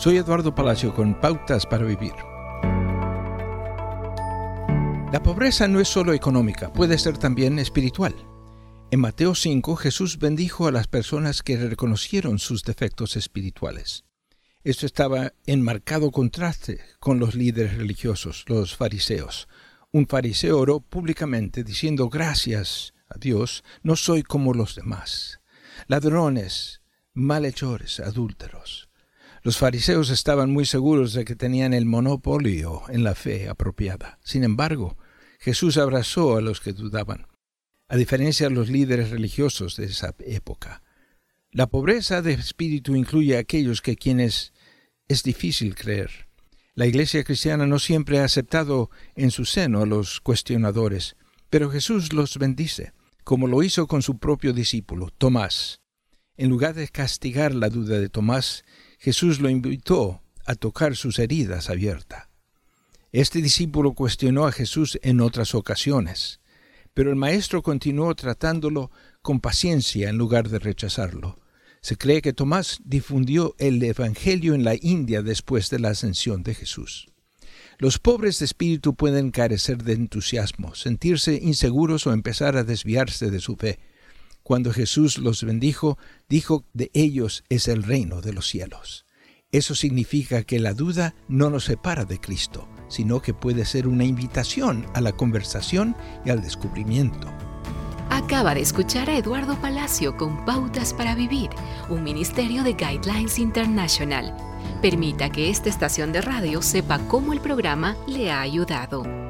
Soy Eduardo Palacio con Pautas para Vivir. La pobreza no es solo económica, puede ser también espiritual. En Mateo 5 Jesús bendijo a las personas que reconocieron sus defectos espirituales. Esto estaba en marcado contraste con los líderes religiosos, los fariseos. Un fariseo oró públicamente diciendo gracias a Dios, no soy como los demás. Ladrones, malhechores, adúlteros. Los fariseos estaban muy seguros de que tenían el monopolio en la fe apropiada. Sin embargo, Jesús abrazó a los que dudaban, a diferencia de los líderes religiosos de esa época. La pobreza de espíritu incluye a aquellos que quienes es difícil creer. La iglesia cristiana no siempre ha aceptado en su seno a los cuestionadores, pero Jesús los bendice, como lo hizo con su propio discípulo, Tomás. En lugar de castigar la duda de Tomás, Jesús lo invitó a tocar sus heridas abiertas. Este discípulo cuestionó a Jesús en otras ocasiones, pero el maestro continuó tratándolo con paciencia en lugar de rechazarlo. Se cree que Tomás difundió el Evangelio en la India después de la ascensión de Jesús. Los pobres de espíritu pueden carecer de entusiasmo, sentirse inseguros o empezar a desviarse de su fe. Cuando Jesús los bendijo, dijo de ellos es el reino de los cielos. Eso significa que la duda no nos separa de Cristo, sino que puede ser una invitación a la conversación y al descubrimiento. Acaba de escuchar a Eduardo Palacio con Pautas para Vivir, un ministerio de Guidelines International. Permita que esta estación de radio sepa cómo el programa le ha ayudado.